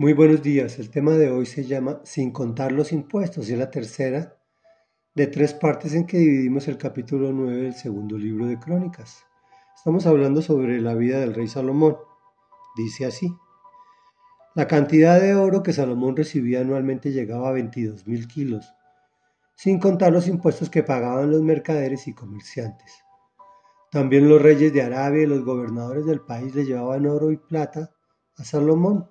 Muy buenos días. El tema de hoy se llama Sin contar los impuestos y es la tercera de tres partes en que dividimos el capítulo 9 del segundo libro de Crónicas. Estamos hablando sobre la vida del rey Salomón. Dice así. La cantidad de oro que Salomón recibía anualmente llegaba a 22 mil kilos, sin contar los impuestos que pagaban los mercaderes y comerciantes. También los reyes de Arabia y los gobernadores del país le llevaban oro y plata a Salomón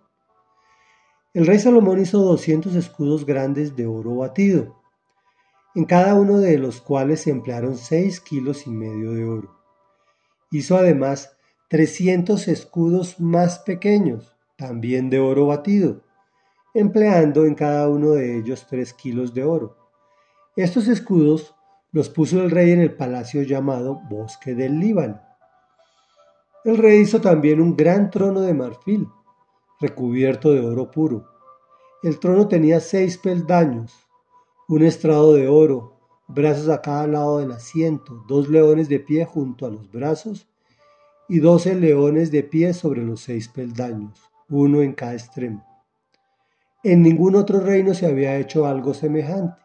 el rey Salomón hizo 200 escudos grandes de oro batido, en cada uno de los cuales se emplearon 6 kilos y medio de oro. Hizo además 300 escudos más pequeños, también de oro batido, empleando en cada uno de ellos 3 kilos de oro. Estos escudos los puso el rey en el palacio llamado Bosque del Líbano. El rey hizo también un gran trono de marfil, recubierto de oro puro. El trono tenía seis peldaños, un estrado de oro, brazos a cada lado del asiento, dos leones de pie junto a los brazos y doce leones de pie sobre los seis peldaños, uno en cada extremo. En ningún otro reino se había hecho algo semejante.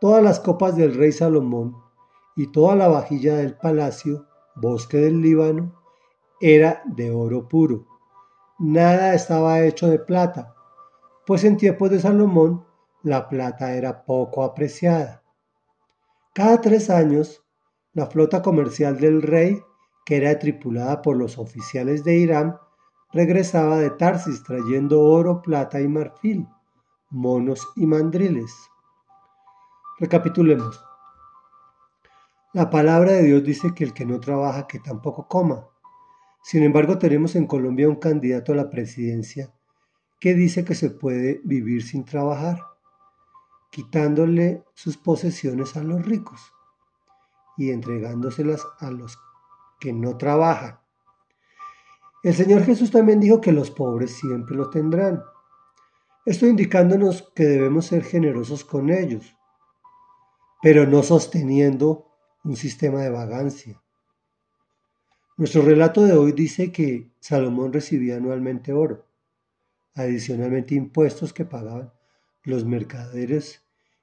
Todas las copas del rey Salomón y toda la vajilla del palacio, bosque del Líbano, era de oro puro nada estaba hecho de plata, pues en tiempos de Salomón la plata era poco apreciada. Cada tres años, la flota comercial del rey, que era tripulada por los oficiales de Irán, regresaba de Tarsis trayendo oro, plata y marfil, monos y mandriles. Recapitulemos. La palabra de Dios dice que el que no trabaja, que tampoco coma. Sin embargo, tenemos en Colombia un candidato a la presidencia que dice que se puede vivir sin trabajar, quitándole sus posesiones a los ricos y entregándoselas a los que no trabajan. El Señor Jesús también dijo que los pobres siempre lo tendrán. Esto indicándonos que debemos ser generosos con ellos, pero no sosteniendo un sistema de vagancia. Nuestro relato de hoy dice que Salomón recibía anualmente oro, adicionalmente impuestos que pagaban los mercaderes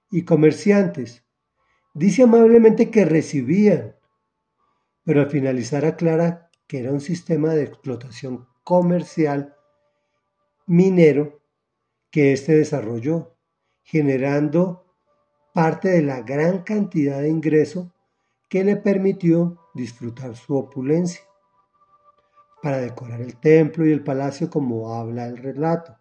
y comerciantes. Dice amablemente que recibían, pero al finalizar aclara que era un sistema de explotación comercial minero que éste desarrolló, generando parte de la gran cantidad de ingreso que le permitió disfrutar su opulencia, para decorar el templo y el palacio como habla el relato.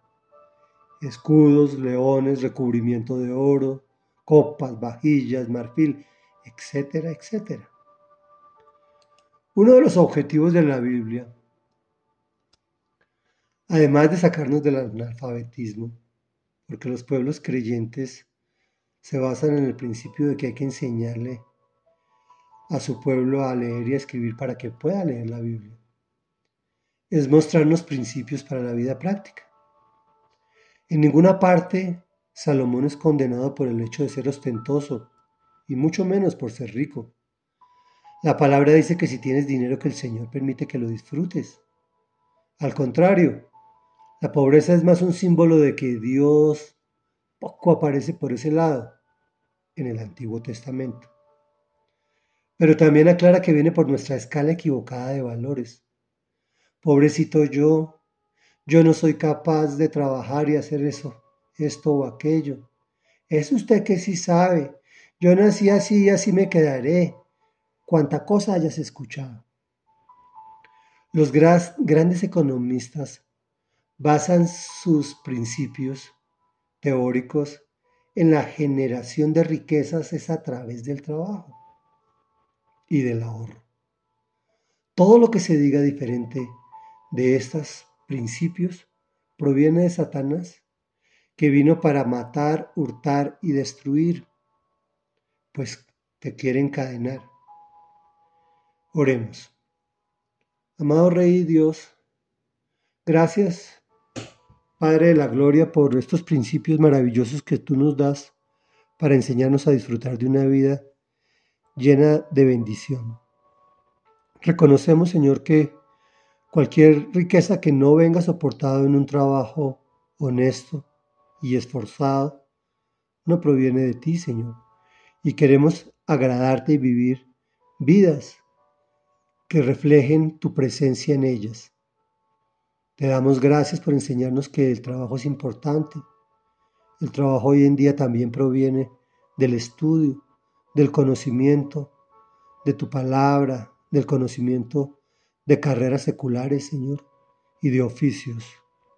Escudos, leones, recubrimiento de oro, copas, vajillas, marfil, etcétera, etcétera. Uno de los objetivos de la Biblia, además de sacarnos del analfabetismo, porque los pueblos creyentes se basan en el principio de que hay que enseñarle a su pueblo a leer y a escribir para que pueda leer la Biblia. Es mostrarnos principios para la vida práctica. En ninguna parte Salomón es condenado por el hecho de ser ostentoso y mucho menos por ser rico. La palabra dice que si tienes dinero que el Señor permite que lo disfrutes. Al contrario, la pobreza es más un símbolo de que Dios poco aparece por ese lado en el Antiguo Testamento pero también aclara que viene por nuestra escala equivocada de valores. Pobrecito yo, yo no soy capaz de trabajar y hacer eso, esto o aquello. Es usted que sí sabe. Yo nací así y así me quedaré. Cuanta cosa hayas escuchado. Los grandes economistas basan sus principios teóricos en la generación de riquezas es a través del trabajo y del ahorro. Todo lo que se diga diferente de estos principios proviene de Satanás, que vino para matar, hurtar y destruir, pues te quiere encadenar. Oremos. Amado Rey Dios, gracias, Padre de la Gloria, por estos principios maravillosos que tú nos das para enseñarnos a disfrutar de una vida llena de bendición. Reconocemos, Señor, que cualquier riqueza que no venga soportada en un trabajo honesto y esforzado no proviene de ti, Señor. Y queremos agradarte y vivir vidas que reflejen tu presencia en ellas. Te damos gracias por enseñarnos que el trabajo es importante. El trabajo hoy en día también proviene del estudio, del conocimiento, de tu palabra, del conocimiento de carreras seculares, Señor, y de oficios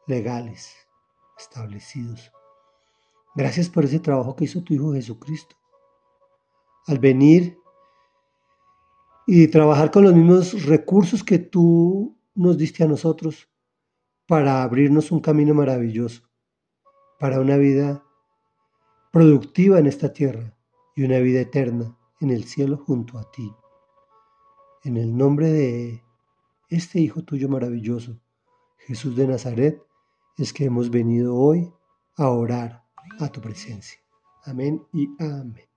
legales establecidos. Gracias por ese trabajo que hizo tu Hijo Jesucristo. Al venir y trabajar con los mismos recursos que tú nos diste a nosotros para abrirnos un camino maravilloso, para una vida productiva en esta tierra y una vida eterna en el cielo junto a ti. En el nombre de este Hijo tuyo maravilloso, Jesús de Nazaret, es que hemos venido hoy a orar a tu presencia. Amén y amén.